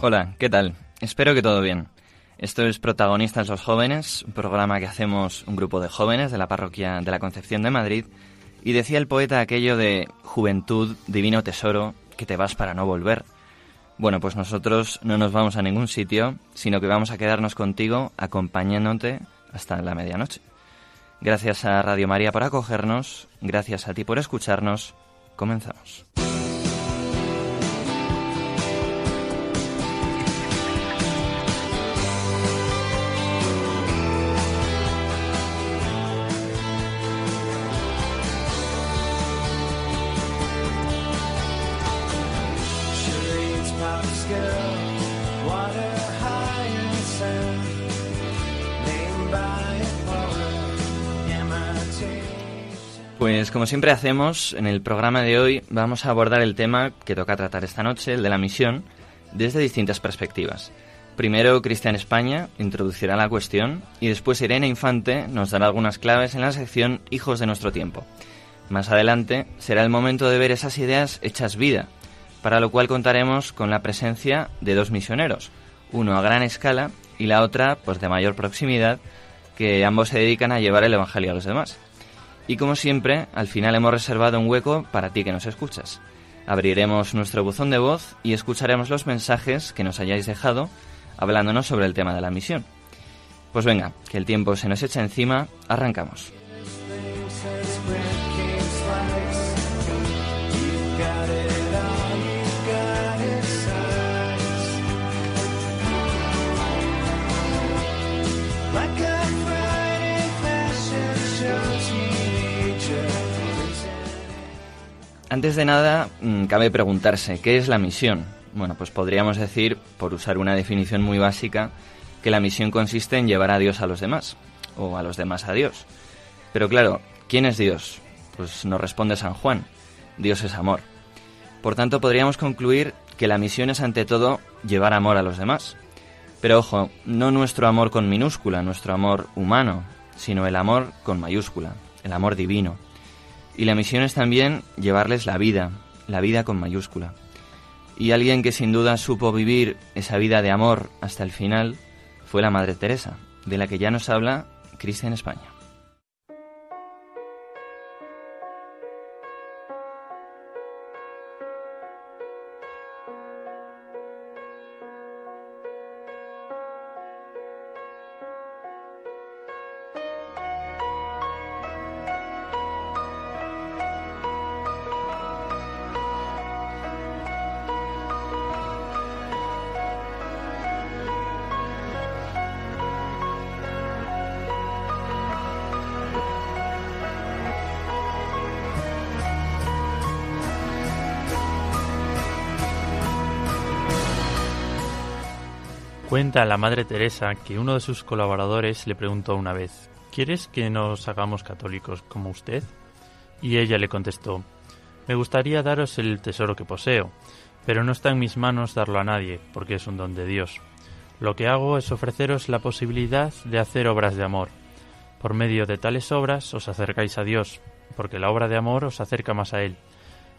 Hola, ¿qué tal? Espero que todo bien. Esto es Protagonistas los Jóvenes, un programa que hacemos un grupo de jóvenes de la parroquia de la Concepción de Madrid. Y decía el poeta aquello de juventud, divino tesoro, que te vas para no volver. Bueno, pues nosotros no nos vamos a ningún sitio, sino que vamos a quedarnos contigo acompañándote hasta la medianoche. Gracias a Radio María por acogernos, gracias a ti por escucharnos. Comenzamos. Pues como siempre hacemos, en el programa de hoy vamos a abordar el tema que toca tratar esta noche, el de la misión, desde distintas perspectivas. Primero, Cristian España introducirá la cuestión y después Irene Infante nos dará algunas claves en la sección Hijos de nuestro tiempo. Más adelante será el momento de ver esas ideas hechas vida, para lo cual contaremos con la presencia de dos misioneros, uno a gran escala y la otra pues de mayor proximidad, que ambos se dedican a llevar el Evangelio a los demás. Y como siempre, al final hemos reservado un hueco para ti que nos escuchas. Abriremos nuestro buzón de voz y escucharemos los mensajes que nos hayáis dejado hablándonos sobre el tema de la misión. Pues venga, que el tiempo se nos echa encima, arrancamos. Antes de nada, mm, cabe preguntarse, ¿qué es la misión? Bueno, pues podríamos decir, por usar una definición muy básica, que la misión consiste en llevar a Dios a los demás, o a los demás a Dios. Pero claro, ¿quién es Dios? Pues nos responde San Juan, Dios es amor. Por tanto, podríamos concluir que la misión es ante todo llevar amor a los demás. Pero ojo, no nuestro amor con minúscula, nuestro amor humano, sino el amor con mayúscula, el amor divino. Y la misión es también llevarles la vida, la vida con mayúscula. Y alguien que sin duda supo vivir esa vida de amor hasta el final fue la Madre Teresa, de la que ya nos habla Cristian España. Cuenta la Madre Teresa que uno de sus colaboradores le preguntó una vez, ¿Quieres que nos hagamos católicos como usted? Y ella le contestó, Me gustaría daros el tesoro que poseo, pero no está en mis manos darlo a nadie, porque es un don de Dios. Lo que hago es ofreceros la posibilidad de hacer obras de amor. Por medio de tales obras os acercáis a Dios, porque la obra de amor os acerca más a Él.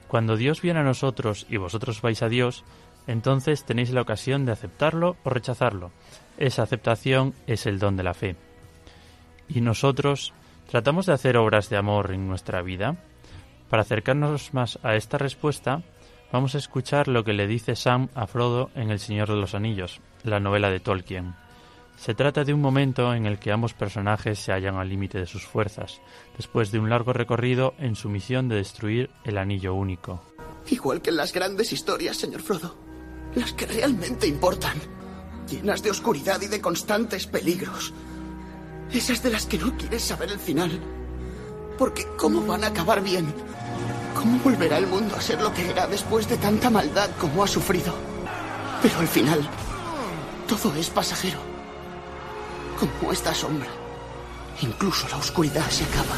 Cuando Dios viene a nosotros y vosotros vais a Dios, entonces tenéis la ocasión de aceptarlo o rechazarlo. Esa aceptación es el don de la fe. ¿Y nosotros tratamos de hacer obras de amor en nuestra vida? Para acercarnos más a esta respuesta, vamos a escuchar lo que le dice Sam a Frodo en El Señor de los Anillos, la novela de Tolkien. Se trata de un momento en el que ambos personajes se hallan al límite de sus fuerzas, después de un largo recorrido en su misión de destruir el Anillo Único. Igual que en las grandes historias, señor Frodo. Las que realmente importan. Llenas de oscuridad y de constantes peligros. Esas de las que no quieres saber el final. Porque ¿cómo van a acabar bien? ¿Cómo volverá el mundo a ser lo que era después de tanta maldad como ha sufrido? Pero al final, todo es pasajero. Como esta sombra. Incluso la oscuridad se acaba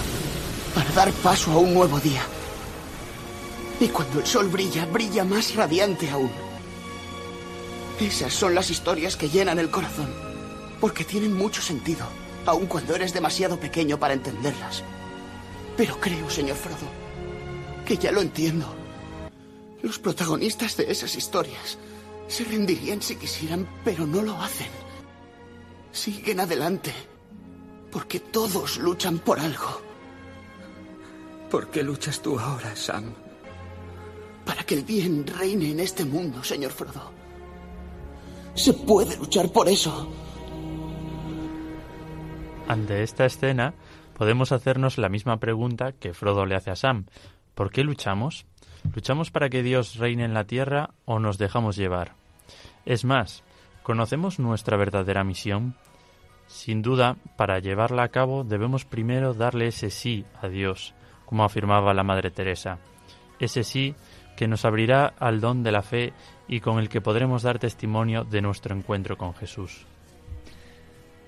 para dar paso a un nuevo día. Y cuando el sol brilla, brilla más radiante aún. Esas son las historias que llenan el corazón, porque tienen mucho sentido, aun cuando eres demasiado pequeño para entenderlas. Pero creo, señor Frodo, que ya lo entiendo. Los protagonistas de esas historias se rendirían si quisieran, pero no lo hacen. Siguen adelante, porque todos luchan por algo. ¿Por qué luchas tú ahora, Sam? Para que el bien reine en este mundo, señor Frodo. Se puede luchar por eso. Ante esta escena, podemos hacernos la misma pregunta que Frodo le hace a Sam. ¿Por qué luchamos? ¿Luchamos para que Dios reine en la tierra o nos dejamos llevar? Es más, ¿conocemos nuestra verdadera misión? Sin duda, para llevarla a cabo debemos primero darle ese sí a Dios, como afirmaba la Madre Teresa. Ese sí que nos abrirá al don de la fe y con el que podremos dar testimonio de nuestro encuentro con Jesús.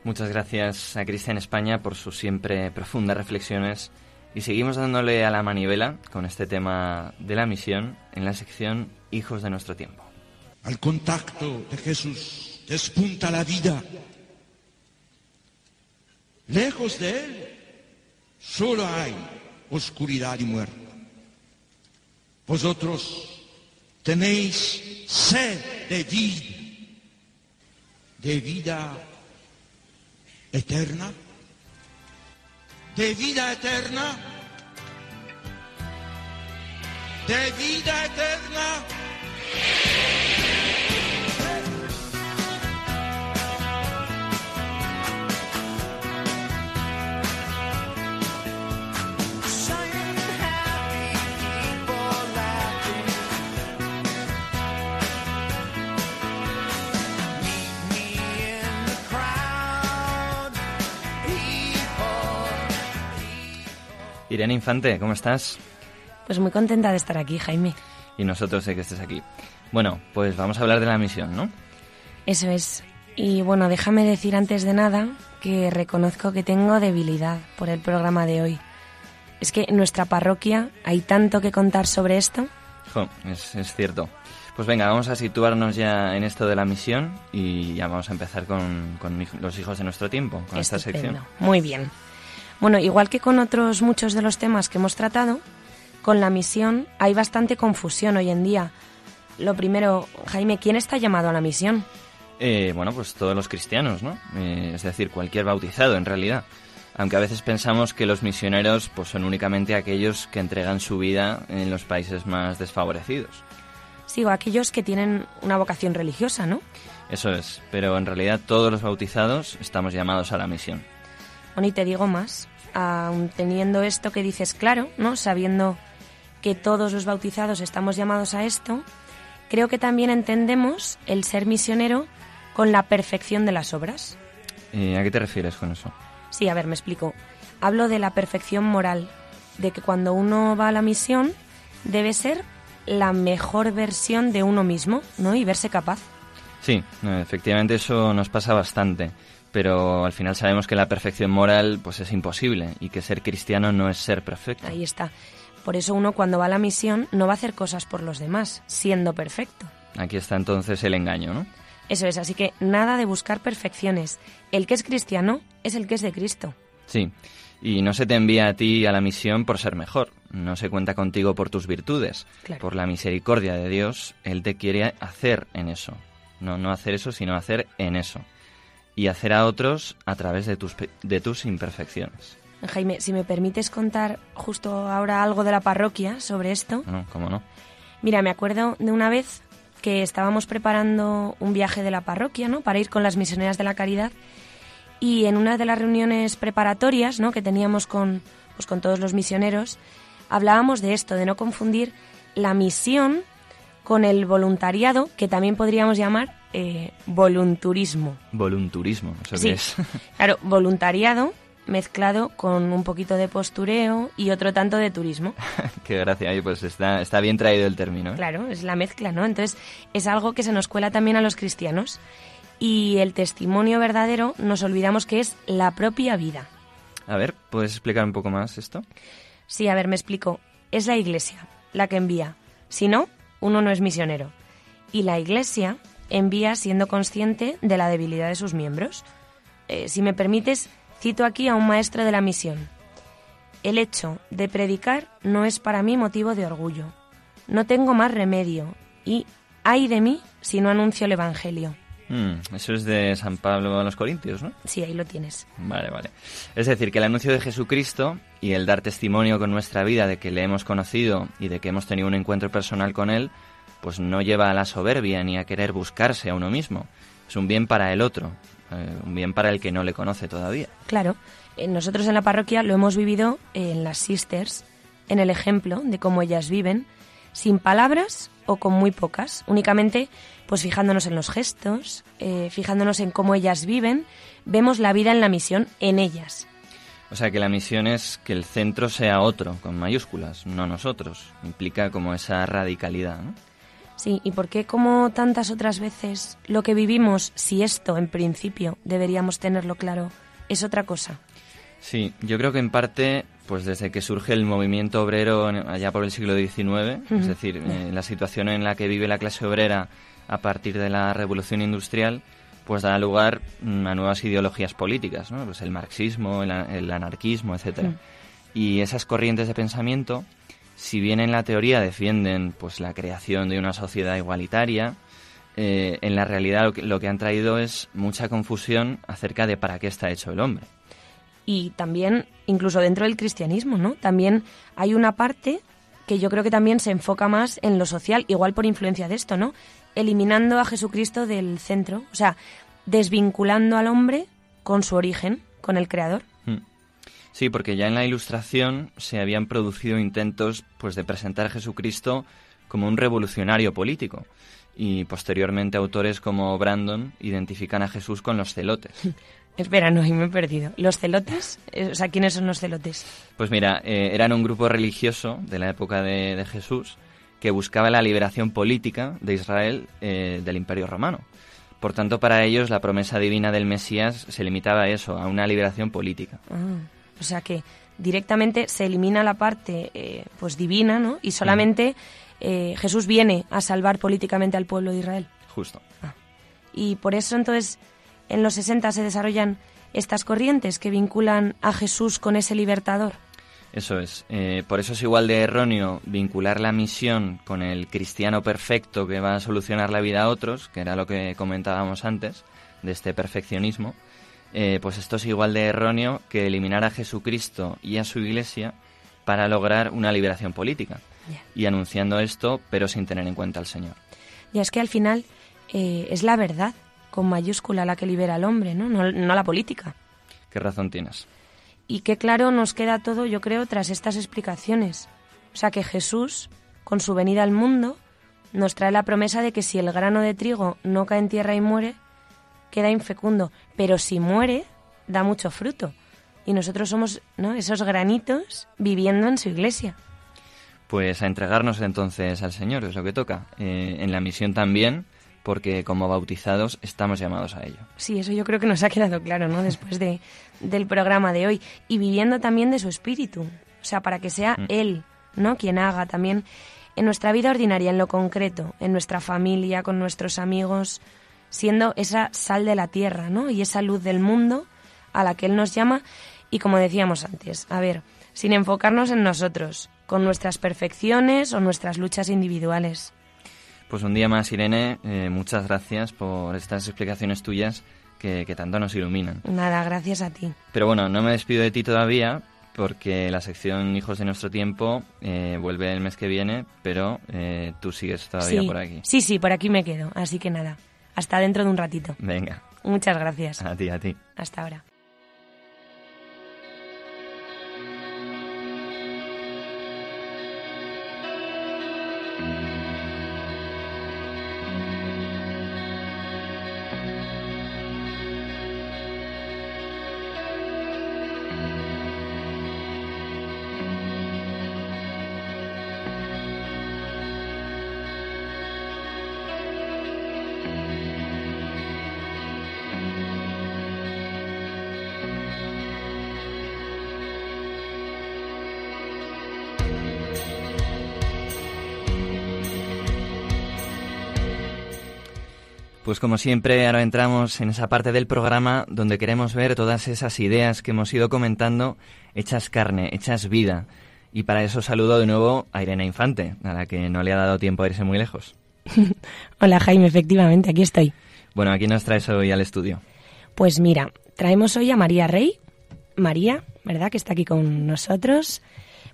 Muchas gracias a Cristian España por sus siempre profundas reflexiones y seguimos dándole a la manivela con este tema de la misión en la sección Hijos de nuestro tiempo. Al contacto de Jesús despunta la vida. Lejos de Él solo hay oscuridad y muerte. Vosotros tenéis sed de vida, de vida eterna, de vida eterna, de vida eterna. Irene Infante, ¿cómo estás? Pues muy contenta de estar aquí, Jaime. Y nosotros de que estés aquí. Bueno, pues vamos a hablar de la misión, ¿no? Eso es. Y bueno, déjame decir antes de nada que reconozco que tengo debilidad por el programa de hoy. Es que en nuestra parroquia hay tanto que contar sobre esto. es, cierto. Pues venga, vamos a situarnos ya en esto de la misión y ya vamos a empezar con, los hijos de nuestro tiempo, con esta sección. Muy bien. Bueno, igual que con otros muchos de los temas que hemos tratado, con la misión hay bastante confusión hoy en día. Lo primero, Jaime, ¿quién está llamado a la misión? Eh, bueno, pues todos los cristianos, ¿no? Eh, es decir, cualquier bautizado en realidad. Aunque a veces pensamos que los misioneros pues, son únicamente aquellos que entregan su vida en los países más desfavorecidos. Sí, o aquellos que tienen una vocación religiosa, ¿no? Eso es, pero en realidad todos los bautizados estamos llamados a la misión. Bueno, y te digo más, aun teniendo esto que dices claro, ¿no? Sabiendo que todos los bautizados estamos llamados a esto, creo que también entendemos el ser misionero con la perfección de las obras. ¿Y a qué te refieres con eso? Sí, a ver, me explico. Hablo de la perfección moral, de que cuando uno va a la misión debe ser la mejor versión de uno mismo, ¿no? Y verse capaz. Sí, efectivamente eso nos pasa bastante pero al final sabemos que la perfección moral pues es imposible y que ser cristiano no es ser perfecto. Ahí está. Por eso uno cuando va a la misión no va a hacer cosas por los demás, siendo perfecto. Aquí está entonces el engaño, ¿no? Eso es, así que nada de buscar perfecciones. El que es cristiano es el que es de Cristo. Sí, y no se te envía a ti a la misión por ser mejor, no se cuenta contigo por tus virtudes, por la misericordia de Dios, Él te quiere hacer en eso. No, no hacer eso, sino hacer en eso y hacer a otros a través de tus, de tus imperfecciones. Jaime, si me permites contar justo ahora algo de la parroquia sobre esto. No, ¿cómo no? Mira, me acuerdo de una vez que estábamos preparando un viaje de la parroquia, ¿no? Para ir con las misioneras de la caridad y en una de las reuniones preparatorias, ¿no? Que teníamos con, pues, con todos los misioneros, hablábamos de esto, de no confundir la misión con el voluntariado, que también podríamos llamar eh, volunturismo. Volunturismo, ¿eso Sí. qué es? Claro, voluntariado mezclado con un poquito de postureo y otro tanto de turismo. Qué gracia, pues está, está bien traído el término. ¿eh? Claro, es la mezcla, ¿no? Entonces es algo que se nos cuela también a los cristianos. Y el testimonio verdadero nos olvidamos que es la propia vida. A ver, ¿puedes explicar un poco más esto? Sí, a ver, me explico. Es la iglesia la que envía. Si no, uno no es misionero. Y la iglesia envía siendo consciente de la debilidad de sus miembros. Eh, si me permites, cito aquí a un maestro de la misión. El hecho de predicar no es para mí motivo de orgullo. No tengo más remedio y ay de mí si no anuncio el Evangelio. Mm, eso es de San Pablo a los Corintios, ¿no? Sí, ahí lo tienes. Vale, vale. Es decir, que el anuncio de Jesucristo y el dar testimonio con nuestra vida de que le hemos conocido y de que hemos tenido un encuentro personal con él, pues no lleva a la soberbia ni a querer buscarse a uno mismo. Es un bien para el otro, eh, un bien para el que no le conoce todavía. Claro, eh, nosotros en la parroquia lo hemos vivido en las sisters, en el ejemplo de cómo ellas viven, sin palabras o con muy pocas, únicamente pues fijándonos en los gestos, eh, fijándonos en cómo ellas viven, vemos la vida en la misión en ellas. O sea que la misión es que el centro sea otro, con mayúsculas, no nosotros. Implica como esa radicalidad, ¿no? Sí, y por qué como tantas otras veces lo que vivimos, si esto en principio deberíamos tenerlo claro, es otra cosa. Sí, yo creo que en parte, pues desde que surge el movimiento obrero allá por el siglo XIX, es decir, eh, la situación en la que vive la clase obrera a partir de la revolución industrial, pues da lugar mm, a nuevas ideologías políticas, ¿no? Pues el marxismo, el, el anarquismo, etcétera. Mm. Y esas corrientes de pensamiento, si bien en la teoría defienden pues la creación de una sociedad igualitaria, eh, en la realidad lo que, lo que han traído es mucha confusión acerca de para qué está hecho el hombre. Y también incluso dentro del cristianismo, ¿no? También hay una parte que yo creo que también se enfoca más en lo social, igual por influencia de esto, ¿no? Eliminando a Jesucristo del centro, o sea, desvinculando al hombre con su origen, con el creador. Mm. Sí, porque ya en la Ilustración se habían producido intentos pues de presentar a Jesucristo como un revolucionario político y posteriormente autores como Brandon identifican a Jesús con los celotes. Espera, no, y me he perdido. ¿Los celotes? Eh, O sea, ¿quiénes son los celotes? Pues mira, eh, eran un grupo religioso de la época de, de Jesús que buscaba la liberación política de Israel eh, del Imperio Romano. Por tanto, para ellos la promesa divina del Mesías se limitaba a eso, a una liberación política. Ah, o sea que directamente se elimina la parte eh, pues divina, ¿no? Y solamente Jesús viene a salvar políticamente al pueblo de Israel. Justo. Y por eso entonces en los 60 se desarrollan estas corrientes que vinculan a Jesús con ese libertador. Eso es. Eh, por eso es igual de erróneo vincular la misión con el cristiano perfecto que va a solucionar la vida a otros, que era lo que comentábamos antes, de este perfeccionismo. Eh, pues esto es igual de erróneo que eliminar a Jesucristo y a su iglesia para lograr una liberación política. Y anunciando esto, pero sin tener en cuenta al Señor. Ya es que al final eh, es la verdad con mayúscula la que libera al hombre, ¿no? No, no la política. ¿Qué razón tienes? Y qué claro nos queda todo, yo creo, tras estas explicaciones. O sea que Jesús, con su venida al mundo, nos trae la promesa de que si el grano de trigo no cae en tierra y muere, queda infecundo, pero si muere, da mucho fruto. Y nosotros somos ¿no? esos granitos viviendo en su iglesia. Pues a entregarnos entonces al Señor, es lo que toca. Eh, en la misión también, porque como bautizados estamos llamados a ello. Sí, eso yo creo que nos ha quedado claro, ¿no? Después de, del programa de hoy. Y viviendo también de su espíritu. O sea, para que sea Mm. Él, ¿no? Quien haga también en nuestra vida ordinaria, en lo concreto, en nuestra familia, con nuestros amigos, siendo esa sal de la tierra, ¿no? Y esa luz del mundo a la que Él nos llama. Y como decíamos antes, a ver, sin enfocarnos en nosotros, con nuestras perfecciones o nuestras luchas individuales. Pues un día más, Irene, eh, muchas gracias por estas explicaciones tuyas que, que tanto nos iluminan. Nada, gracias a ti. Pero bueno, no me despido de ti todavía porque la sección Hijos de nuestro tiempo eh, vuelve el mes que viene, pero eh, tú sigues todavía sí, por aquí. Sí, sí, por aquí me quedo. Así que nada, hasta dentro de un ratito. Venga, Muchas gracias. a ti, a ti. Hasta ahora. Pues como siempre, ahora entramos en esa parte del programa donde queremos ver todas esas ideas que hemos ido comentando hechas carne, hechas vida. Y para eso saludo de nuevo a Irene Infante, a la que no le ha dado tiempo a irse muy lejos. Hola Jaime, efectivamente, aquí estoy. Bueno, aquí nos traes hoy al estudio. Pues mira, traemos hoy a María Rey. María, ¿verdad? Que está aquí con nosotros.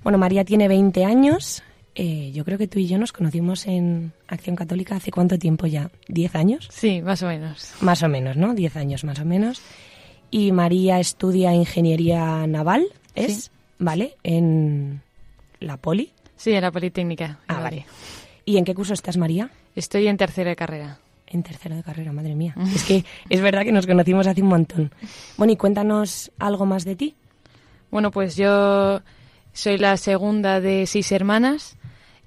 Bueno, María tiene 20 años, eh, yo creo que tú y yo nos conocimos en Acción Católica hace cuánto tiempo ya, ¿10 años? Sí, más o menos. Más o menos, ¿no? 10 años más o menos. Y María estudia Ingeniería Naval, ¿es? ¿Vale? En la Poli. Sí, en la Politécnica. Ah, vale. ¿Y en qué curso estás, María? Estoy en tercera de carrera. En tercero de carrera, madre mía. es que es verdad que nos conocimos hace un montón. Bueno, y cuéntanos algo más de ti. Bueno, pues yo soy la segunda de seis hermanas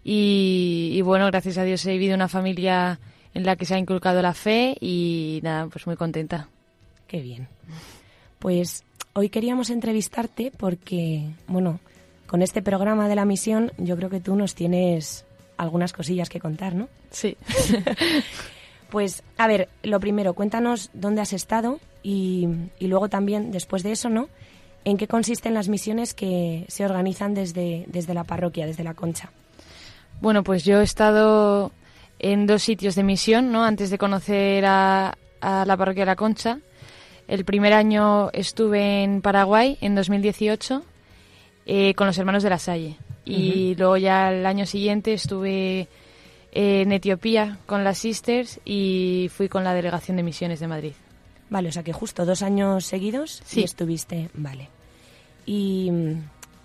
y, bueno, gracias a Dios he vivido una familia en la que se ha inculcado la fe y nada, pues muy contenta. Qué bien. Pues hoy queríamos entrevistarte porque, bueno, con este programa de la misión yo creo que tú nos tienes algunas cosillas que contar, ¿no? Sí. pues, a ver, lo primero, cuéntanos dónde has estado y, y luego también, después de eso, ¿no? ¿En qué consisten las misiones que se organizan desde, desde la parroquia, desde la concha? Bueno, pues yo he estado en dos sitios de misión, ¿no? Antes de conocer a, la parroquia de la Concha. El primer año estuve en Paraguay, en 2018, eh, con los hermanos de la Salle. Y luego ya el año siguiente estuve en Etiopía con las Sisters y fui con la delegación de misiones de Madrid. Vale, o sea que justo dos años seguidos sí estuviste. Vale. Y mm,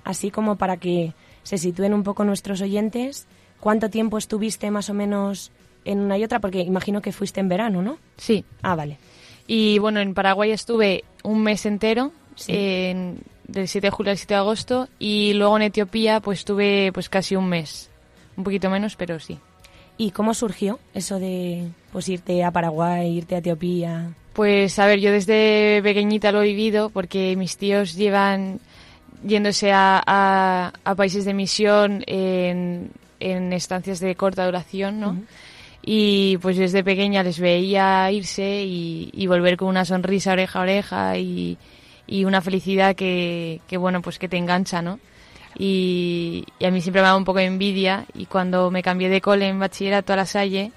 así como para que se sitúen un poco nuestros oyentes, ¿Cuánto tiempo estuviste más o menos en una y otra? Porque imagino que fuiste en verano, ¿no? Sí. Ah, vale. Y bueno, en Paraguay estuve un mes entero, del 7 de julio al 7 de agosto, y luego en Etiopía pues estuve pues casi un mes. Un poquito menos, pero sí. ¿Y cómo surgió eso de pues irte a Paraguay, irte a Etiopía? Pues a ver, yo desde pequeñita lo he vivido porque mis tíos llevan yéndose a, a países de misión en en estancias de corta duración, ¿no? Y pues desde pequeña les veía irse y, volver con una sonrisa oreja a oreja y, una felicidad que, bueno, pues que te engancha, ¿no? Y, a mí siempre me daba un poco de envidia y cuando me cambié de cole en bachillerato a la Salle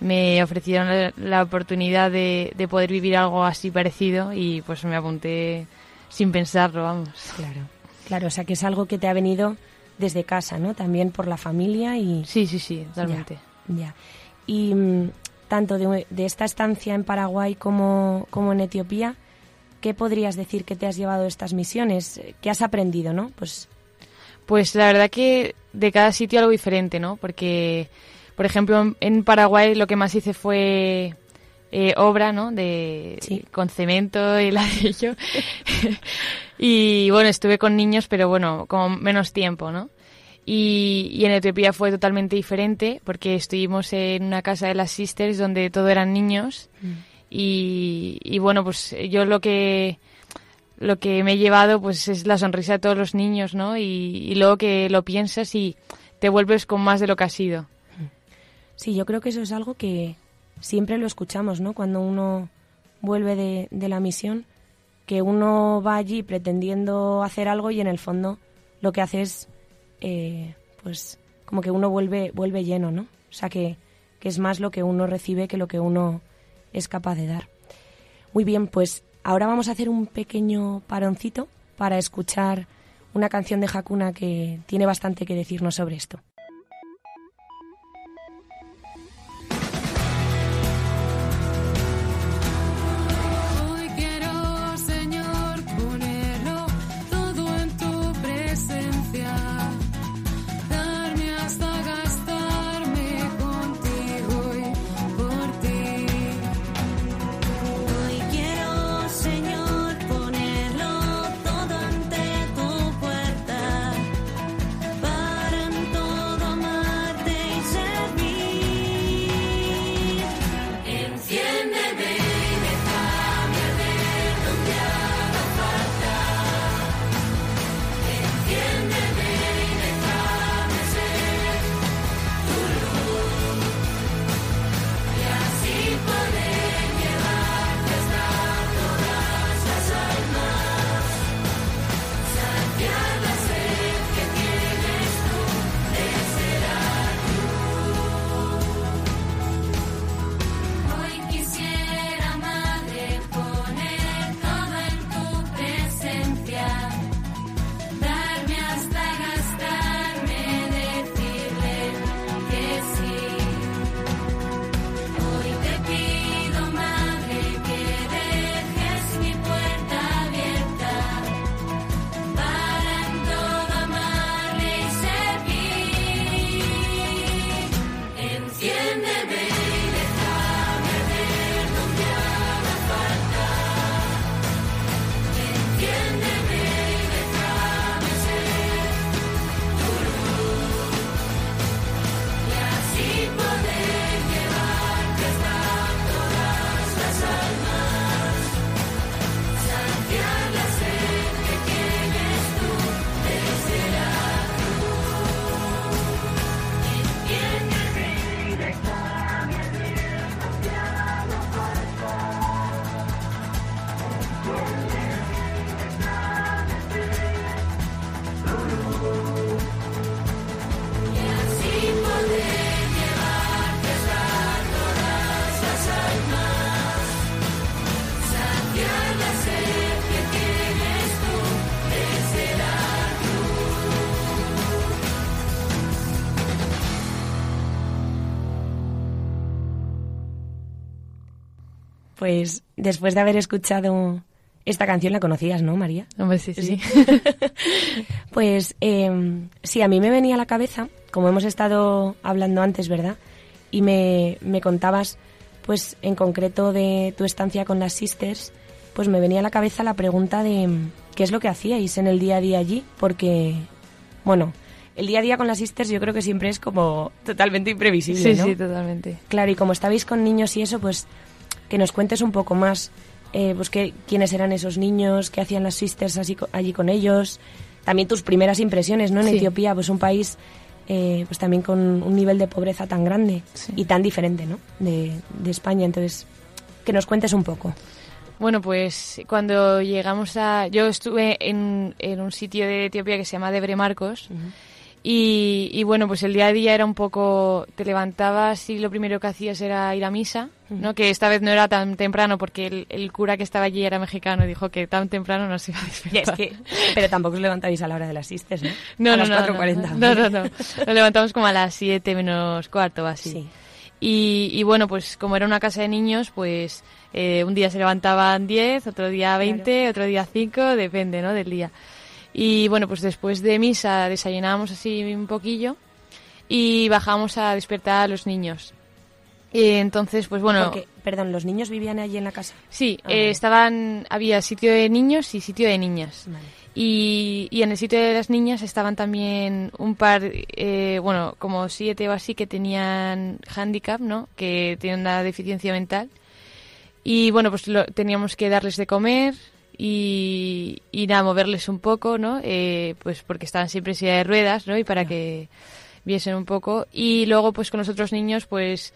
me ofrecieron la, oportunidad de, de, poder vivir algo así parecido y pues me apunté sin pensarlo, vamos. Claro, claro, o sea que es algo que te ha venido desde casa, ¿no? También por la familia y... Sí, sí, sí, totalmente. Ya. Y mm, tanto de, esta estancia en Paraguay como, como en Etiopía, ¿qué podrías decir que te has llevado de estas misiones? ¿Qué has aprendido, no? Pues... Pues la verdad que de cada sitio algo diferente, ¿no? Porque, por ejemplo, en Paraguay lo que más hice fue eh, obra, ¿no? De, Con cemento y ladrillo. y bueno, estuve con niños, pero bueno, con menos tiempo, ¿no? Y, en Etiopía fue totalmente diferente porque estuvimos en una casa de las sisters donde todo eran niños. Mm. Y, bueno, pues yo lo que lo que me he llevado pues es la sonrisa de todos los niños, ¿no? Y, luego que lo piensas y te vuelves con más de lo que has sido. Sí, yo creo que eso es algo que siempre lo escuchamos, ¿no? Cuando uno vuelve de, de la misión, que uno va allí pretendiendo hacer algo y en el fondo lo que hace es, eh, pues, como que uno vuelve, vuelve lleno, ¿no? O sea, que, que es más lo que uno recibe que lo que uno es capaz de dar. Muy bien, pues ahora vamos a hacer un pequeño paroncito para escuchar una canción de Hakuna que tiene bastante que decirnos sobre esto. Pues después de haber escuchado esta canción, la conocías, ¿no, María? Hombre, sí, sí. pues eh, sí, a mí me venía a la cabeza, como hemos estado hablando antes, ¿verdad? Y me, me contabas, pues en concreto de tu estancia con las Sisters, pues me venía a la cabeza la pregunta de qué es lo que hacíais en el día a día allí, porque, bueno, el día a día con las sisters yo creo que siempre es como totalmente imprevisible, sí, Sí, totalmente. Claro, y como estabais con niños y eso, pues que nos cuentes un poco más, eh, pues que, quiénes eran esos niños, qué hacían las sisters así, allí con ellos, también tus primeras impresiones, ¿no? En Etiopía, pues un país eh, pues también con un nivel de pobreza tan grande y tan diferente, ¿no? De, de España, entonces que nos cuentes un poco. Bueno, pues cuando llegamos a... Yo estuve en, en un sitio de Etiopía que se llama Debre Marcos y, y, bueno, pues el día a día era un poco... Te levantabas y lo primero que hacías era ir a misa, ¿no? Que esta vez no era tan temprano porque el, el, cura que estaba allí era mexicano y dijo que tan temprano no se iba a despertar. Es que, pero tampoco os levantabais a la hora de las sisters, ¿no? No, a no, las 4.40. No, no, no, Nos levantamos como a las 7 menos cuarto o así. Sí. Y, y, bueno, pues como era una casa de niños, pues eh, un día se levantaban 10, otro día 20, claro. otro día 5, depende ¿no? del día. Y bueno, pues después de misa desayunábamos así un poquillo y bajamos a despertar a los niños. Y entonces, pues bueno... Porque, perdón, ¿los niños vivían allí en la casa? Sí, ah, eh, estaban, había sitio de niños y sitio de niñas. Vale. Y, y, en el sitio de las niñas estaban también un par, eh, bueno, como siete o así que tenían handicap, ¿no? Que tienen una deficiencia mental. Y bueno, pues lo, teníamos que darles de comer y, y nada, moverles un poco, ¿no? Eh, pues porque estaban siempre en silla de ruedas, ¿no? Y para que viesen un poco. Y luego, pues con los otros niños, pues,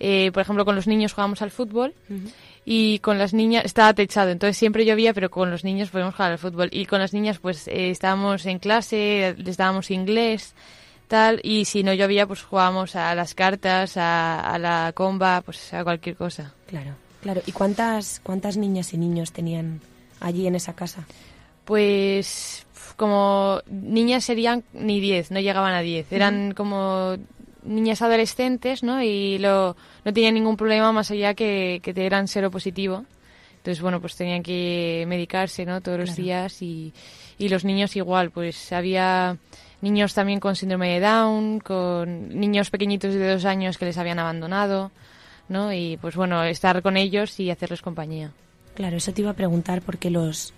eh, por ejemplo, con los niños jugábamos al fútbol. Uh -huh y con las niñas estaba techado, entonces siempre llovía, pero con los niños podíamos jugar al fútbol. Y con las niñas, pues eh, estábamos en clase, les dábamos inglés, tal, y si no llovía, pues jugábamos a las cartas, a, a, la comba, pues a cualquier cosa. Claro, claro. ¿Y cuántas, cuántas niñas y niños tenían allí en esa casa? Pues como niñas serían ni 10, no llegaban a 10, eran uh -huh. como niñas adolescentes, ¿no? Y lo, no tenían ningún problema más allá que, que eran cero positivo. Entonces, bueno, pues tenían que medicarse, ¿no? Todos los días y, y los niños igual, pues había niños también con síndrome de Down, con niños pequeñitos de dos años que les habían abandonado, ¿no? Y pues bueno, estar con ellos y hacerles compañía. Claro, eso te iba a preguntar porque los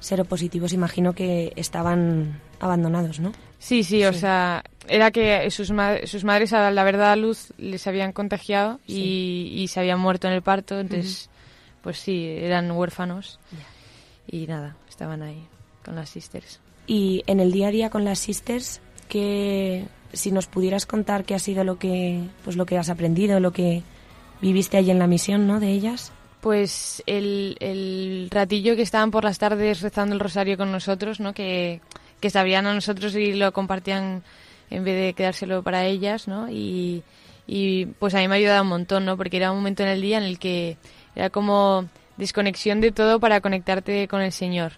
seropositivos imagino que estaban abandonados, ¿no? Sí, sí, sí, o sea, era que sus, ma sus madres a la verdad a luz les habían contagiado sí. y, y, se habían muerto en el parto, entonces, uh -huh. pues sí, eran huérfanos yeah. y nada, estaban ahí con las sisters. Y en el día a día con las sisters, que si nos pudieras contar qué ha sido lo que, pues lo que has aprendido, lo que viviste allí en la misión, ¿no? De ellas. Pues el, el ratillo que estaban por las tardes rezando el rosario con nosotros, ¿no? Que que sabían a nosotros y lo compartían en vez de quedárselo para ellas, ¿no? Y, y pues a mí me ha ayudado un montón, ¿no? Porque era un momento en el día en el que era como desconexión de todo para conectarte con el Señor.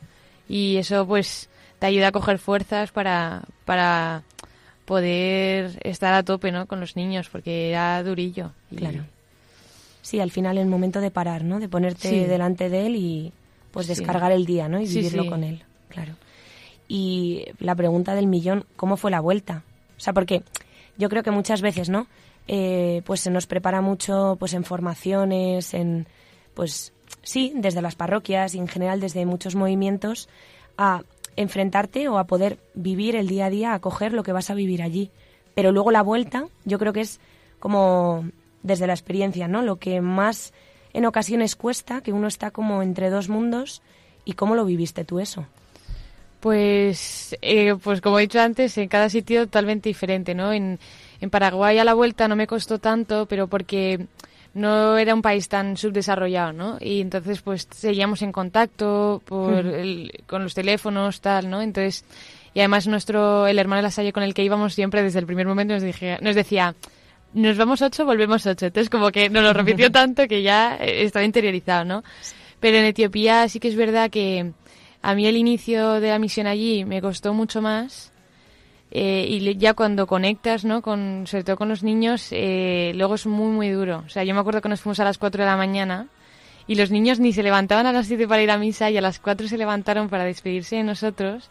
Y eso pues te ayuda a coger fuerzas para, para poder estar a tope, ¿no? Con los niños, porque era durillo. Claro. Sí, al final el momento de parar, ¿no? De ponerte sí. delante de él y pues descargar sí. el día, ¿no? Y vivirlo con él. Claro y la pregunta del millón, ¿cómo fue la vuelta? O sea, porque yo creo que muchas veces, ¿no? Eh, pues se nos prepara mucho pues en formaciones, en pues sí, desde las parroquias y en general desde muchos movimientos a enfrentarte o a poder vivir el día a día, a coger lo que vas a vivir allí. Pero luego la vuelta, yo creo que es como desde la experiencia, ¿no? Lo que más en ocasiones cuesta, que uno está como entre dos mundos y cómo lo viviste tú eso. Pues, eh, pues como he dicho antes, en cada sitio totalmente diferente, ¿no? En, en Paraguay a la vuelta no me costó tanto, pero porque no era un país tan subdesarrollado, ¿no? Y entonces, pues seguíamos en contacto por el, con los teléfonos, tal, ¿no? Entonces, y además nuestro, el hermano de la Salle con el que íbamos siempre desde el primer momento nos, dije, nos decía, nos vamos ocho, volvemos ocho. Entonces, como que nos lo repitió tanto que ya estaba interiorizado, ¿no? Pero en Etiopía sí que es verdad que a mí el inicio de la misión allí me costó mucho más eh, y ya cuando conectas, ¿no? Con, sobre todo con los niños, eh, luego es muy, muy duro. O sea, yo me acuerdo que nos fuimos a las 4 de la mañana y los niños ni se levantaban a las 7 para ir a misa y a las 4 se levantaron para despedirse de nosotros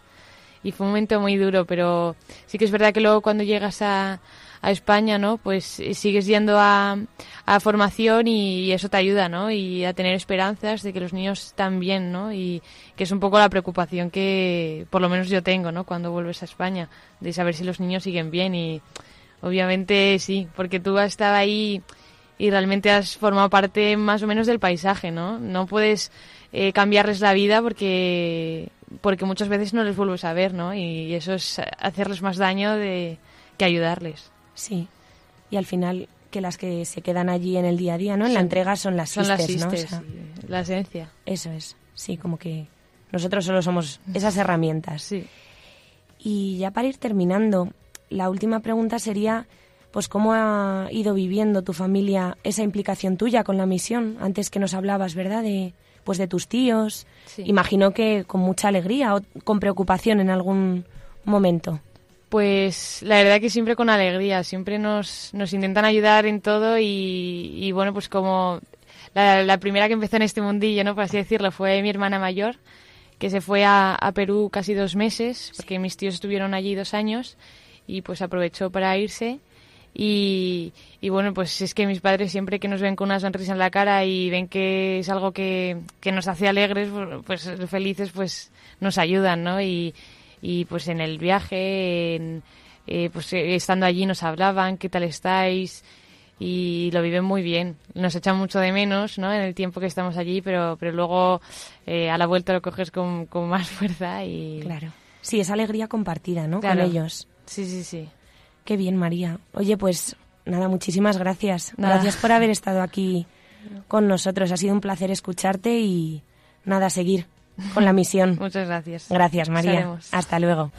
y fue un momento muy duro, pero sí que es verdad que luego cuando llegas a, a España, ¿no? Pues eh, sigues yendo a, a formación y, eso te ayuda, ¿no? Y a tener esperanzas de que los niños están bien, ¿no? Y que es un poco la preocupación que por lo menos yo tengo, ¿no? Cuando vuelves a España, de saber si los niños siguen bien y obviamente sí, porque tú has estado ahí y realmente has formado parte más o menos del paisaje, ¿no? No puedes eh, cambiarles la vida porque porque muchas veces no les vuelves a ver, ¿no? Y eso es hacerles más daño de que ayudarles. Sí. Y al final que las que se quedan allí en el día a día, ¿no? En la entrega son las son sisters, ¿no? la esencia. Eso es. Sí, como que nosotros solo somos esas herramientas. Sí. Y ya para ir terminando, la última pregunta sería pues cómo ha ido viviendo tu familia esa implicación tuya con la misión, antes que nos hablabas, ¿verdad? De pues de tus tíos. Imagino que con mucha alegría o con preocupación en algún momento. Pues la verdad que siempre con alegría, siempre nos, nos intentan ayudar en todo y, bueno, pues como la, primera que empezó en este mundillo, ¿no? Por así decirlo, fue mi hermana mayor, que se fue a, Perú casi dos meses, porque mis tíos estuvieron allí dos años y pues aprovechó para irse. Y, y, bueno, pues es que mis padres siempre que nos ven con una sonrisa en la cara y ven que es algo que, que nos hace alegres, pues, pues felices, pues nos ayudan, ¿no? Y, y pues en el viaje, eh, pues eh, estando allí nos hablaban, ¿qué tal estáis? Y lo viven muy bien. Nos echan mucho de menos, ¿no? En el tiempo que estamos allí, pero, pero luego eh, a la vuelta lo coges con, con, más fuerza y... Claro. Sí, esa alegría compartida, ¿no? Con ellos. Sí, sí, sí. Qué bien, María. Oye, pues nada, muchísimas gracias. Gracias por haber estado aquí con nosotros. Ha sido un placer escucharte y nada, seguir con la misión. Muchas gracias. Gracias, María. Hasta luego.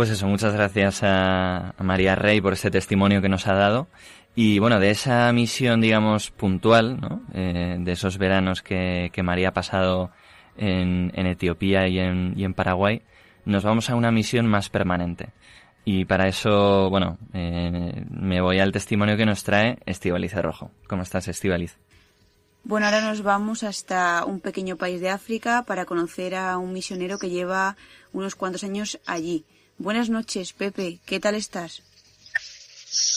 Pues eso, muchas gracias a, María Rey por ese testimonio que nos ha dado. Y bueno, de esa misión, digamos, puntual, ¿no? Eh, de esos veranos que, María ha pasado en, Etiopía y en, y en, Paraguay, nos vamos a una misión más permanente. Y para eso, bueno, eh, me voy al testimonio que nos trae Estivaliz Rojo. ¿Cómo estás, Estivaliz? Bueno, ahora nos vamos hasta un pequeño país de África para conocer a un misionero que lleva unos cuantos años allí. Buenas noches, Pepe. ¿Qué tal estás?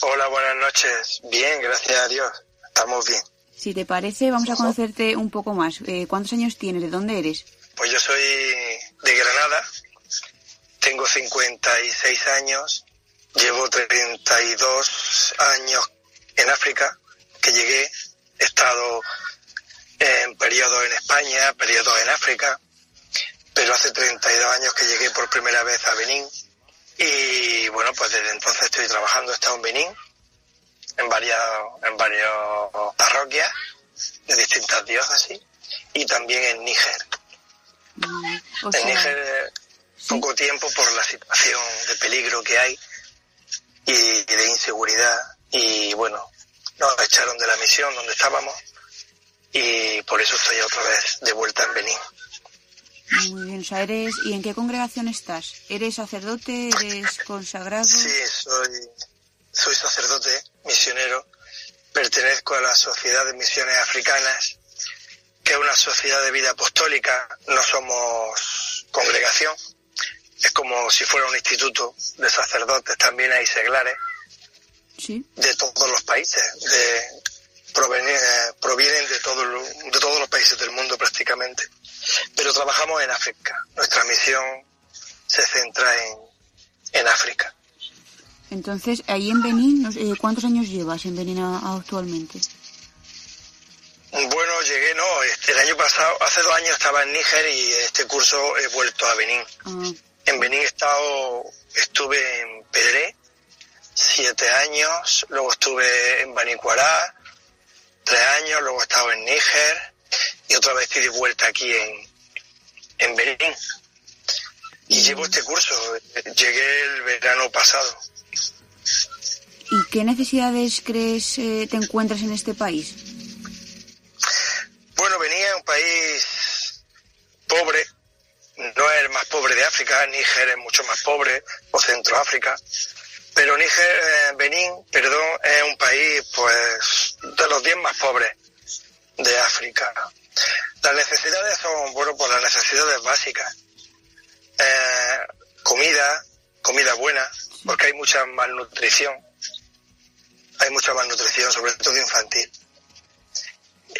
Hola, buenas noches. Bien, gracias a Dios. Estamos bien. Si te parece, vamos a conocerte un poco más. Eh, ¿Cuántos años tienes? ¿De dónde eres? Pues yo soy de Granada. Tengo 56 años. Llevo 32 años en África, que llegué. He estado en periodos en España, periodos en África. Pero hace 32 años que llegué por primera vez a Benín y bueno, pues desde entonces estoy trabajando, he estado en Benín, en varias, en varias parroquias de distintas diócesis y también en Níger. Mm, en Níger eh, poco tiempo por la situación de peligro que hay y de inseguridad y bueno, nos echaron de la misión donde estábamos y por eso estoy otra vez de vuelta en Benín. Muy bien, o sea, eres, ¿y en qué congregación estás? ¿Eres sacerdote? ¿Eres consagrado? Sí, soy, soy sacerdote, misionero. Pertenezco a la Sociedad de Misiones Africanas, que es una sociedad de vida apostólica. No somos congregación. Es como si fuera un instituto de sacerdotes. También hay seglares ¿Sí? de todos los países. De, provienen, provienen de, todo, de todos los países del mundo prácticamente pero trabajamos en África. Nuestra misión se centra en, en África. Entonces, ahí en Benín, eh, ¿cuántos años llevas en Benín actualmente? Bueno, llegué, no, este, el año pasado, hace dos años estaba en Níger y este curso he vuelto a Benín. Ah. En Benín he estado, estuve en Pedré, siete años, luego estuve en Banicuará, tres años, luego he estado en Níger, y otra vez estoy de vuelta aquí en, en Benín. Y llevo este curso, llegué el verano pasado. ¿Y qué necesidades crees eh, te encuentras en este país? Bueno, venía a un país pobre, no es el más pobre de África, Níger es mucho más pobre, o Centroáfrica, pero Níger, eh, Benín, perdón, es un país pues de los 10 más pobres de África. Las necesidades son, bueno, pues las necesidades básicas. Eh, comida, comida buena, porque hay mucha malnutrición. Hay mucha malnutrición, sobre todo infantil.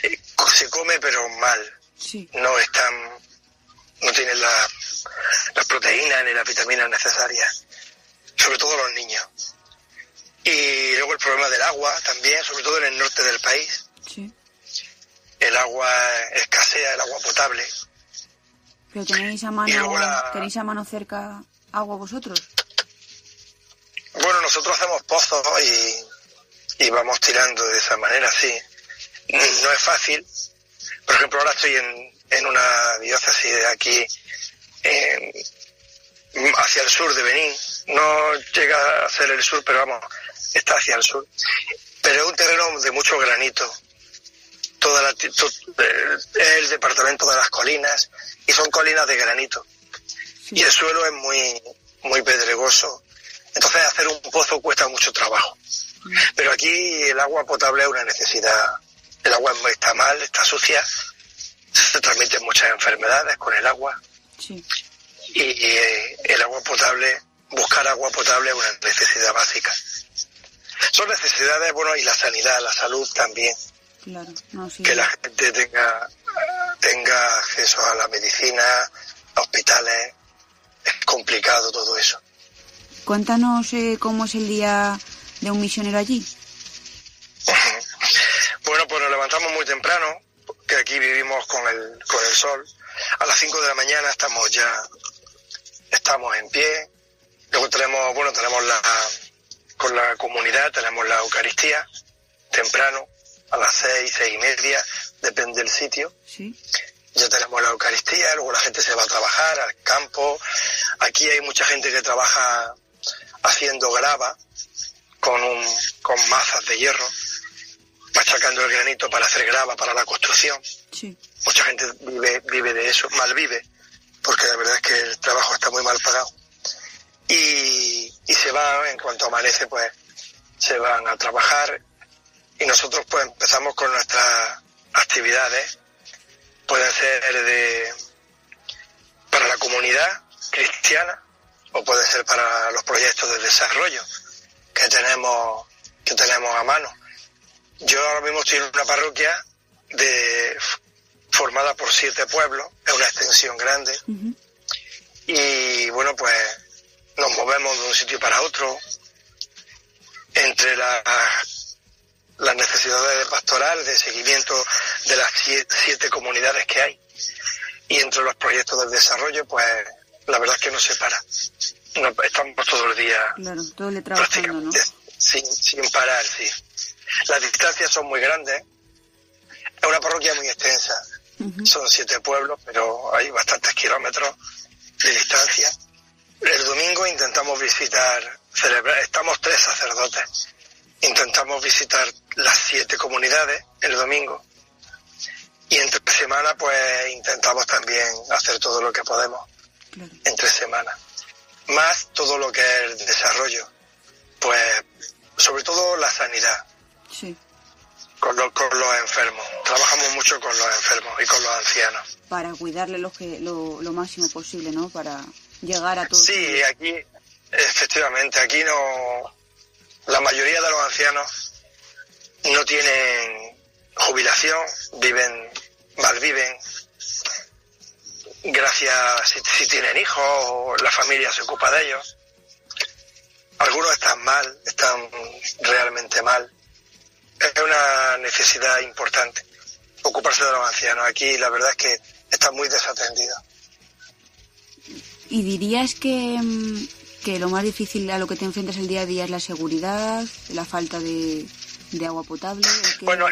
Eh, se come pero mal. No están, no tienen la, las proteínas ni las vitaminas necesarias. Sobre todo los niños. Y luego el problema del agua también, sobre todo en el norte del país. El agua escasea, el agua potable. Pero tenéis a mano, tenéis a mano cerca agua vosotros. Bueno, nosotros hacemos pozos y, y vamos tirando de esa manera, sí. No es fácil. Por ejemplo, ahora estoy en, en una diócesis de aquí, hacia el sur de Benín. No llega a ser el sur, pero vamos, está hacia el sur. Pero es un terreno de mucho granito. Toda la, es el departamento de las colinas y son colinas de granito. Y el suelo es muy, muy pedregoso. Entonces hacer un pozo cuesta mucho trabajo. Mm. Pero aquí el agua potable es una necesidad. El agua está mal, está sucia. Se transmiten muchas enfermedades con el agua. Y eh, el agua potable, buscar agua potable es una necesidad básica. Son necesidades, bueno, y la sanidad, la salud también. Que la gente tenga, tenga acceso a la medicina, a hospitales. Es complicado todo eso. Cuéntanos eh, cómo es el día de un misionero allí. bueno, pues nos levantamos muy temprano, que aquí vivimos con el, con el sol. A las 5 de la mañana estamos ya, estamos en pie. Luego tenemos, bueno, tenemos la, con la comunidad, tenemos la Eucaristía, temprano, a las seis, seis y media, depende del sitio. Ya tenemos la Eucaristía, luego la gente se va a trabajar al campo. Aquí hay mucha gente que trabaja haciendo grava con, un, con mazas de hierro, machacando el granito para hacer grava para la construcción. Mucha gente vive, vive de eso, mal vive, porque la verdad es que el trabajo está muy mal pagado y, se van, en cuanto amanece, pues se van a trabajar y nosotros pues empezamos con nuestras actividades. Puede ser de para la comunidad cristiana o puede ser para los proyectos de desarrollo que tenemos que tenemos a mano. Yo ahora mismo estoy en una parroquia de formada por siete pueblos, es una extensión grande. Y bueno, pues nos movemos de un sitio para otro, entre las necesidades de pastoral, de seguimiento de las siete, comunidades que hay, y entre los proyectos de desarrollo, pues la verdad es que no se para. No, estamos todo el día claro, todo el prácticamente sin, sin parar, sí. Las distancias son muy grandes. Es una parroquia muy extensa. Son siete pueblos, pero hay bastantes kilómetros de distancia. El domingo intentamos visitar, celebrar, estamos tres sacerdotes, intentamos visitar las siete comunidades el domingo y entre semana pues intentamos también hacer todo lo que podemos entre semanas. Más todo lo que es el desarrollo, pues sobre todo la sanidad. Con, con los enfermos. Trabajamos mucho con los enfermos y con los ancianos. Para cuidarle lo, que, lo, lo máximo posible, ¿no? Para llegar a todos. Sí, aquí, efectivamente, aquí no. La mayoría de los ancianos no tienen jubilación, viven, malviven. Gracias si, si tienen hijos o la familia se ocupa de ellos. Algunos están mal, están realmente mal. Es una necesidad importante ocuparse de los ancianos. Aquí la verdad es que está muy desatendido. ¿Y dirías que, mm, que lo más difícil a lo que te enfrentas el día a día es la seguridad, la falta de, agua potable? Bueno,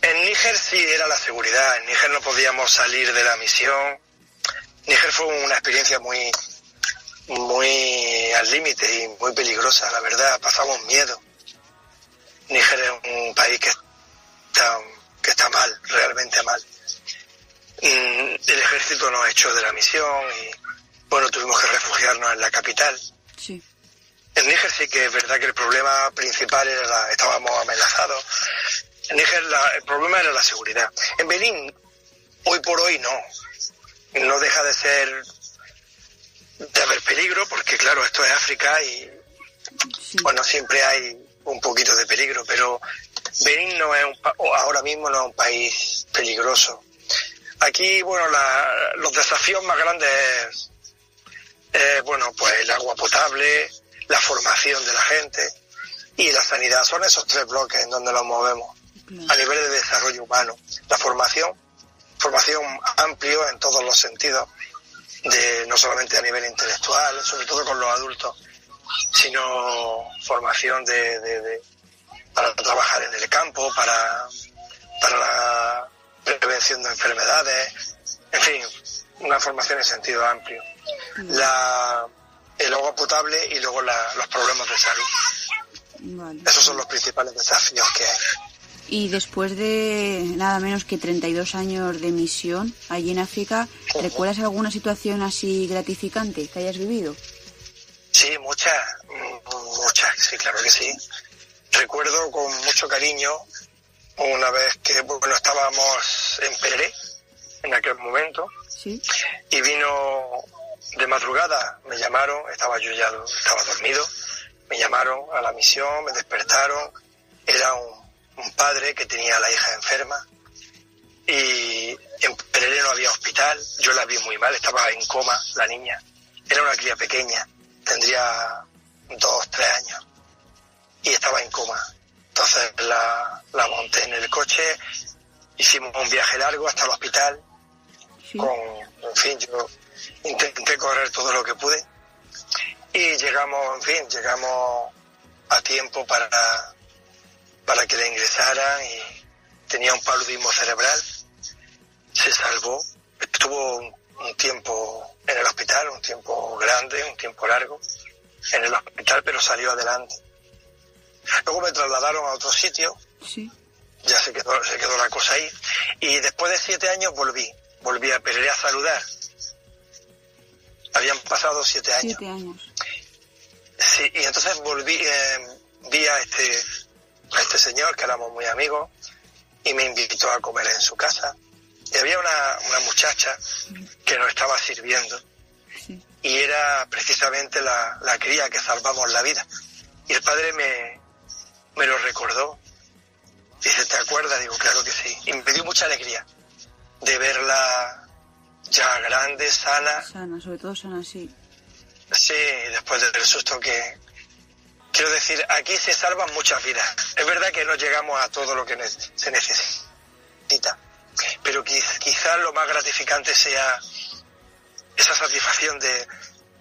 en Níger sí era la seguridad. En Níger no podíamos salir de la misión Níger fue una experiencia muy, muy al límite y muy peligrosa, la verdad, pasamos miedo. Níger es un país que está, que está mal, realmente mal. Mm, el ejército nos echó de la misión y, bueno, tuvimos que refugiarnos en la capital. Sí. En Níger sí que es verdad que el problema principal era la, estábamos amenazados. En Níger la- el problema era la seguridad. En Benín, hoy por hoy no. No deja de ser de haber peligro, porque claro, esto es África y bueno, siempre hay un poquito de peligro, pero Benín no es un o ahora mismo no es un país peligroso. Aquí, bueno, la- los desafíos más grandes es, bueno, pues el agua potable, la formación de la gente y la sanidad. Son esos tres bloques en donde nos movemos a nivel de desarrollo humano. La formación, formación amplio en todos los sentidos, de no solamente a nivel intelectual, sobre todo con los adultos, sino formación de, de- de- para trabajar en el campo, para, para la prevención de enfermedades, en fin, una formación en sentido amplio. La, el agua potable y luego la- los problemas de salud. Vale. Esos son los principales desafíos que hay. Y después de nada menos que 32 años de misión allí en África, ¿recuerdas alguna situación así gratificante que hayas vivido? Sí, muchas, muchas, sí, claro que sí. Recuerdo con mucho cariño una vez que, bueno, estábamos en Peré, en aquel momento, Sí. y vino de madrugada, me llamaron, estaba yo ya, estaba dormido, me llamaron a la misión, me despertaron, era un, un padre que tenía a la hija enferma, y en Perere no había hospital, yo la vi muy mal, estaba en coma la niña, era una cría pequeña, tendría dos, tres años, y estaba en coma. Entonces la, la monté en el coche, hicimos un viaje largo hasta el hospital, con, en fin, yo intenté correr todo lo que pude, y llegamos, en fin, llegamos a tiempo para, para que le ingresaran y tenía un paludismo cerebral, se salvó, estuvo un, un tiempo en el hospital, un tiempo grande, un tiempo largo, en el hospital, pero salió adelante. Luego me trasladaron a otro sitio, Sí. ya se quedó, se quedó la cosa ahí, y después de siete años volví, volví a Perere a saludar. Habían pasado siete años. Siete años. Sí, y entonces volví, eh, vi a este, a este señor, que éramos muy amigos, y me invitó a comer en su casa. Y había una, una muchacha que nos estaba sirviendo, y era precisamente la, la cría que salvamos la vida. Y el padre me, me lo recordó. Dice, ¿te acuerdas? Digo, claro que sí. Y me dio mucha alegría de verla ya grande, sana, Sana, sobre todo sana, sí. Sí, después del susto que... Quiero decir, aquí se salvan muchas vidas. Es verdad que no llegamos a todo lo que se necesita, pero quiz- quizás lo más gratificante sea esa satisfacción de,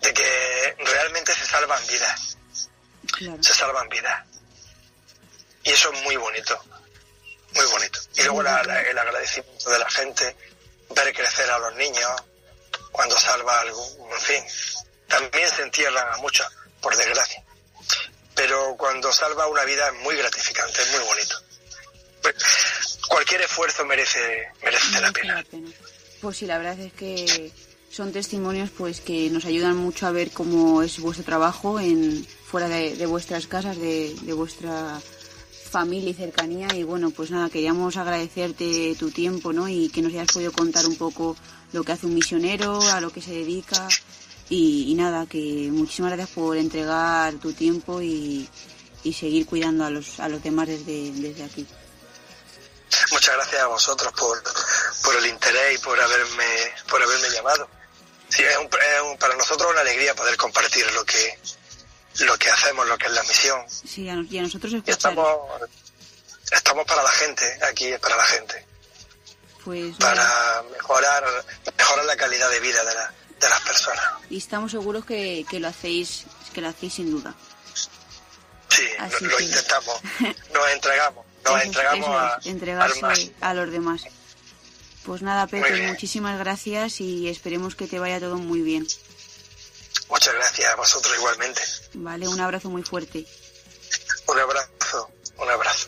de que realmente se salvan vidas. Se salvan vidas. Y eso es muy bonito, muy bonito. Y luego la- la- el agradecimiento de la gente, ver crecer a los niños cuando salva algo, en fin. También se entierran a muchos, por desgracia. Pero cuando salva una vida es muy gratificante, es muy bonito. Cualquier esfuerzo merece, merece la pena. Pues sí, la verdad es que son testimonios pues que nos ayudan mucho a ver cómo es vuestro trabajo en fuera de, vuestras casas, de vuestra familia y cercanía. Y bueno, pues nada, queríamos agradecerte tu tiempo, ¿no? Y que nos hayas podido contar un poco lo que hace un misionero, a lo que se dedica. Y, y nada, que muchísimas gracias por entregar tu tiempo y, y seguir cuidando a los, a los demás desde, desde aquí. Muchas gracias a vosotros por, por el interés y por haberme, por haberme llamado. Sí, es, un- es un- para nosotros una alegría poder compartir lo que, lo que hacemos, lo que es la misión. Sí, y a nosotros escuchar. estamos, estamos para la gente, aquí es para la gente, Pues para mejorar, mejorar la calidad de vida de, la- de las personas. y estamos seguros que, que lo hacéis que lo hacéis sin duda Sí, Así lo, intentamos, nos entregamos, nos es, entregamos a, entregarse a los demás Pues nada, Pepe, muchísimas gracias y esperemos que te vaya todo muy bien. Muchas gracias a vosotros igualmente. Vale, un abrazo muy fuerte. Un abrazo, un abrazo.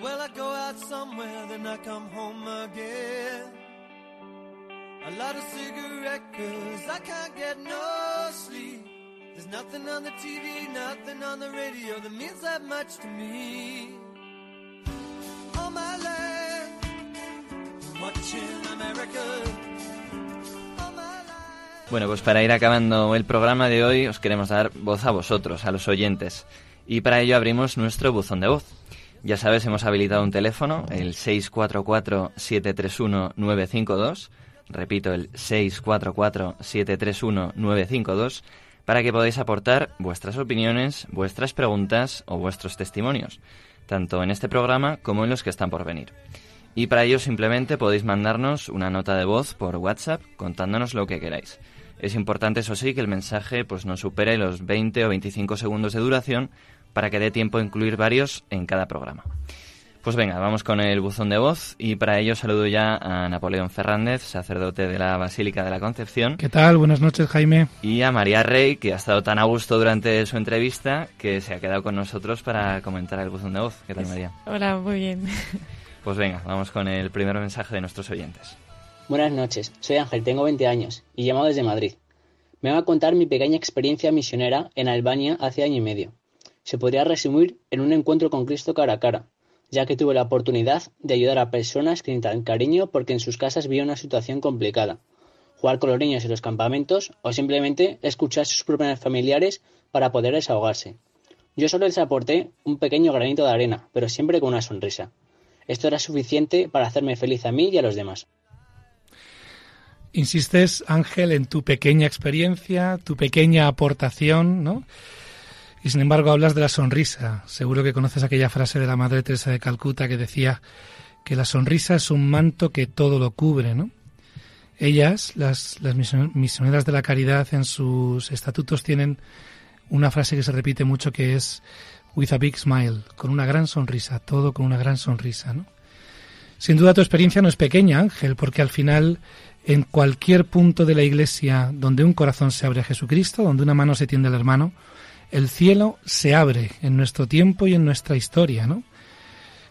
Well, I go out somewhere, then I come home again. Cigarette, cause I can't get no sleep. There's nothing on the TV, nothing on the radio that means that much to me. Bueno, pues para ir acabando el programa de hoy os queremos dar voz a vosotros, a los oyentes. Y para ello abrimos nuestro buzón de voz. Ya sabes, hemos habilitado un teléfono, el 644-731-952. Repito, el 644-731-952, para que podáis aportar vuestras opiniones, vuestras preguntas o vuestros testimonios, tanto en este programa como en los que están por venir. Y para ello simplemente podéis mandarnos una nota de voz por WhatsApp contándonos lo que queráis. Es importante, eso sí, que el mensaje pues, no supere los 20 o 25 segundos de duración para que dé tiempo a incluir varios en cada programa. Pues venga, vamos con el buzón de voz y para ello saludo ya a Napoleón Fernández, sacerdote de la Basílica de la Concepción. ¿Qué tal? Buenas noches, Jaime. Y a María Rey, que ha estado tan a gusto durante su entrevista que se ha quedado con nosotros para comentar el buzón de voz. ¿Qué tal, María? Hola, muy bien. Pues venga, vamos con el primer mensaje de nuestros oyentes. Buenas noches, soy Ángel, tengo 20 años y llamo desde Madrid. Me voy a contar mi pequeña experiencia misionera en Albania hace año y medio se podría resumir en un encuentro con Cristo cara a cara, ya que tuve la oportunidad de ayudar a personas que necesitan cariño porque en sus casas vivía una situación complicada, jugar con los niños en los campamentos o simplemente escuchar a sus propios familiares para poder desahogarse. Yo solo les aporté un pequeño granito de arena, pero siempre con una sonrisa. Esto era suficiente para hacerme feliz a mí y a los demás. Insistes, Ángel, en tu pequeña experiencia, tu pequeña aportación, ¿no? Y sin embargo hablas de la sonrisa. Seguro que conoces aquella frase de la Madre Teresa de Calcuta que decía que la sonrisa es un manto que todo lo cubre, ¿no? Ellas, las, misioneras de la caridad, en sus estatutos tienen una frase que se repite mucho que es with a big smile, con una gran sonrisa, todo con una gran sonrisa, ¿no? Sin duda tu experiencia no es pequeña, Ángel, porque al final en cualquier punto de la iglesia donde un corazón se abre a Jesucristo, donde una mano se tiende al hermano, el cielo se abre en nuestro tiempo y en nuestra historia, ¿no?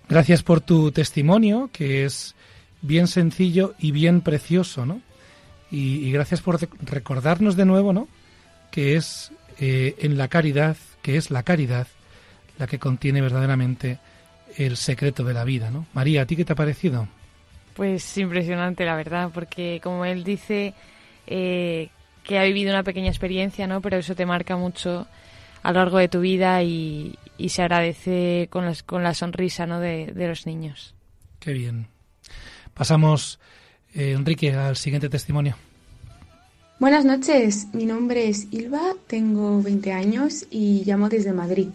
Gracias por tu testimonio, que es bien sencillo y bien precioso, ¿no? Y, gracias por recordarnos de nuevo, ¿no? Que es eh, en la caridad, que es la caridad la que contiene verdaderamente el secreto de la vida, ¿no? María, ¿a ti qué te ha parecido? Pues impresionante, la verdad, porque como él dice eh, que ha vivido una pequeña experiencia, ¿no? Pero eso te marca mucho a lo largo de tu vida y, se agradece con, con la sonrisa ¿no? de, los niños. Qué bien. Pasamos, eh, Enrique, al siguiente testimonio. Buenas noches, mi nombre es Ilva, tengo 20 años y llamo desde Madrid.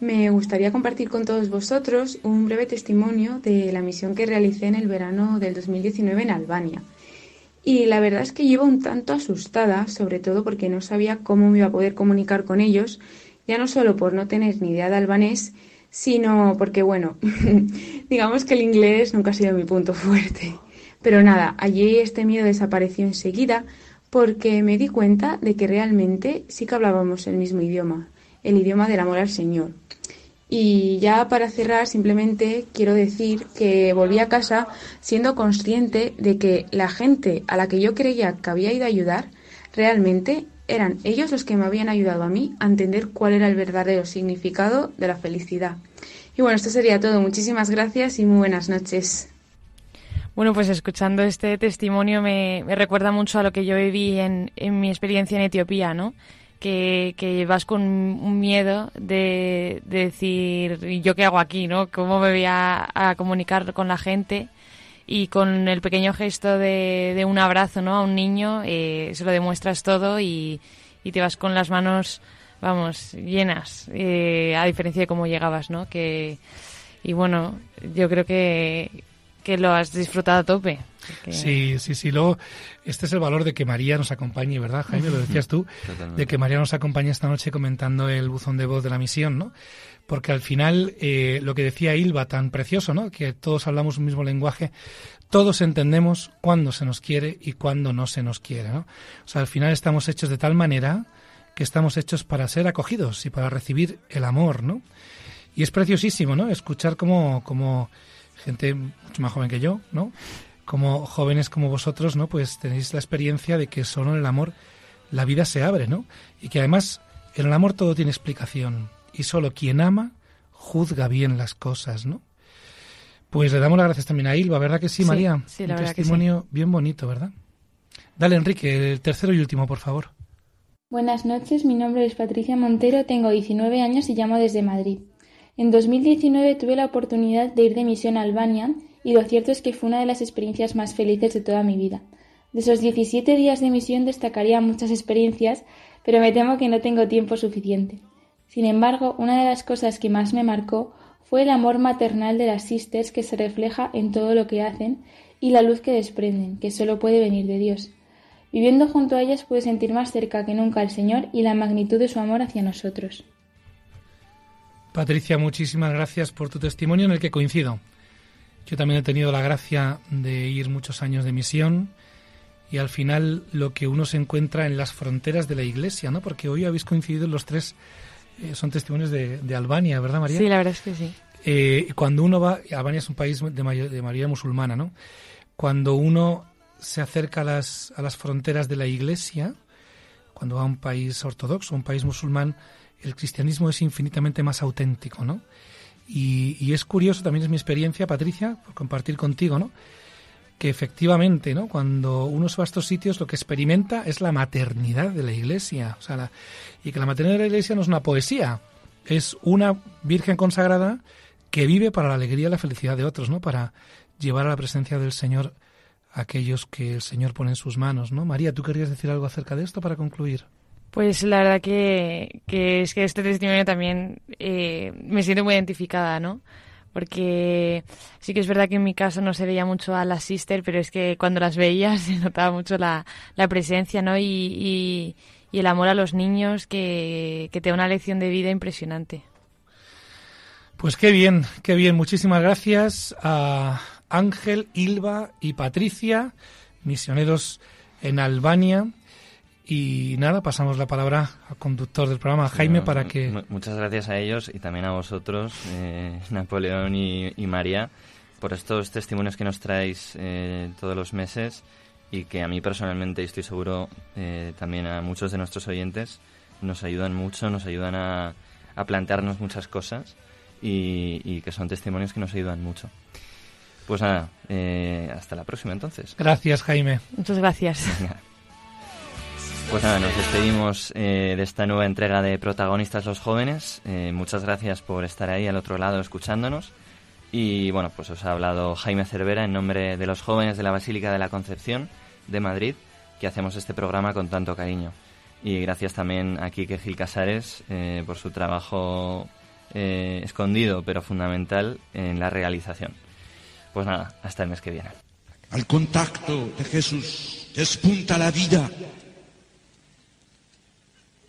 Me gustaría compartir con todos vosotros un breve testimonio de la misión que realicé en el verano del 2019 en Albania. Y la verdad es que llevo un tanto asustada, sobre todo porque no sabía cómo me iba a poder comunicar con ellos ya no solo por no tener ni idea de albanés, sino porque, bueno, digamos que el inglés nunca ha sido mi punto fuerte. Pero nada, allí este miedo desapareció enseguida porque me di cuenta de que realmente sí que hablábamos el mismo idioma, el idioma del amor al Señor. Y ya para cerrar, simplemente quiero decir que volví a casa siendo consciente de que la gente a la que yo creía que había ido a ayudar, realmente eran ellos los que me habían ayudado a mí a entender cuál era el verdadero significado de la felicidad. Y bueno, esto sería todo. Muchísimas gracias y muy buenas noches. Bueno, pues escuchando este testimonio me, recuerda mucho a lo que yo viví en, en mi experiencia en Etiopía, ¿no? que, vas con un miedo de, decir, ¿yo qué hago aquí? ¿no? ¿Cómo me voy a, comunicar con la gente? Y con el pequeño gesto de, un abrazo ¿no? a un niño, eh, se lo demuestras todo y, te vas con las manos, vamos, llenas, eh, a diferencia de cómo llegabas, ¿no? Que, y bueno, yo creo que, que lo has disfrutado a tope. Sí, sí, sí. Luego, este es el valor de que María nos acompañe, ¿verdad, Jaime? Lo decías tú, de que María nos acompañe esta noche comentando el buzón de voz de la misión, ¿no? Porque al final, eh, lo que decía Ilva, tan precioso, ¿no? Que todos hablamos un mismo lenguaje, todos entendemos cuándo se nos quiere y cuándo no se nos quiere, ¿no? O sea, al final estamos hechos de tal manera que estamos hechos para ser acogidos y para recibir el amor, ¿no? Y es preciosísimo, ¿no? Escuchar como, como gente mucho más joven que yo, ¿no? Como jóvenes como vosotros, ¿no? Pues tenéis la experiencia de que solo en el amor la vida se abre, ¿no? Y que además en el amor todo tiene explicación y solo quien ama juzga bien las cosas, ¿no? Pues le damos las gracias también a Ilva, ¿verdad que sí, María? Sí, Un testimonio bien bonito, ¿verdad? Dale, Enrique, el tercero y último, por favor. Buenas noches, mi nombre es Patricia Montero, tengo 19 años y llamo desde Madrid. En 2019 tuve la oportunidad de ir de misión a Albania y lo cierto es que fue una de las experiencias más felices de toda mi vida. De esos 17 días de misión destacaría muchas experiencias, pero me temo que no tengo tiempo suficiente. Sin embargo, una de las cosas que más me marcó fue el amor maternal de las sisters que se refleja en todo lo que hacen y la luz que desprenden, que solo puede venir de Dios. Viviendo junto a ellas pude sentir más cerca que nunca al Señor y la magnitud de su amor hacia nosotros. Patricia, muchísimas gracias por tu testimonio en el que coincido. Yo también he tenido la gracia de ir muchos años de misión y al final lo que uno se encuentra en las fronteras de la iglesia, ¿no? Porque hoy habéis coincidido los tres, eh, son testimonios de, Albania, ¿verdad, María? Sí, la verdad es que sí. Eh, cuando uno va, Albania es un país de, de mayoría musulmana, ¿no? Cuando uno se acerca a las, a las fronteras de la iglesia, cuando va a un país ortodoxo, un país musulmán, el cristianismo es infinitamente más auténtico, ¿no? Y, es curioso, también es mi experiencia, Patricia, por compartir contigo, ¿no? Que efectivamente, ¿no? Cuando uno se va a estos sitios, lo que experimenta es la maternidad de la Iglesia. O sea, y que la maternidad de la Iglesia no es una poesía, es una Virgen consagrada que vive para la alegría y la felicidad de otros, ¿no? Para llevar a la presencia del Señor a aquellos que el Señor pone en sus manos, ¿no? María, ¿tú querías decir algo acerca de esto para concluir? Pues la verdad que, es que este testimonio también eh, me siento muy identificada, ¿no? Porque sí que es verdad que en mi caso no se veía mucho a las sister, pero es que cuando las veía se notaba mucho la, presencia, ¿no? Y, el amor a los niños que, que te da una lección de vida impresionante. Pues qué bien, qué bien. Muchísimas gracias a Ángel, Ilva y Patricia, misioneros en Albania. Y nada, pasamos la palabra al conductor del programa, Jaime, para que... Muchas gracias a ellos y también a vosotros, eh, Napoleón y, María, por estos testimonios que nos traéis eh, todos los meses y que a mí personalmente, y estoy seguro eh, también a muchos de nuestros oyentes, nos ayudan mucho, nos ayudan a, a plantearnos muchas cosas y, y, que son testimonios que nos ayudan mucho. Pues nada, hasta la próxima entonces. Gracias, Jaime. Muchas gracias. Pues nada, nos despedimos eh, de esta nueva entrega de Protagonistas los Jóvenes. Eh, muchas gracias por estar ahí al otro lado escuchándonos. Y bueno, pues os ha hablado Jaime Cervera en nombre de los jóvenes de la Basílica de la Concepción de Madrid, que hacemos este programa con tanto cariño. Y gracias también a Quique Gil Casares eh, por su trabajo escondido pero fundamental en la realización. Pues nada, hasta el mes que viene. Al contacto de Jesús despunta la vida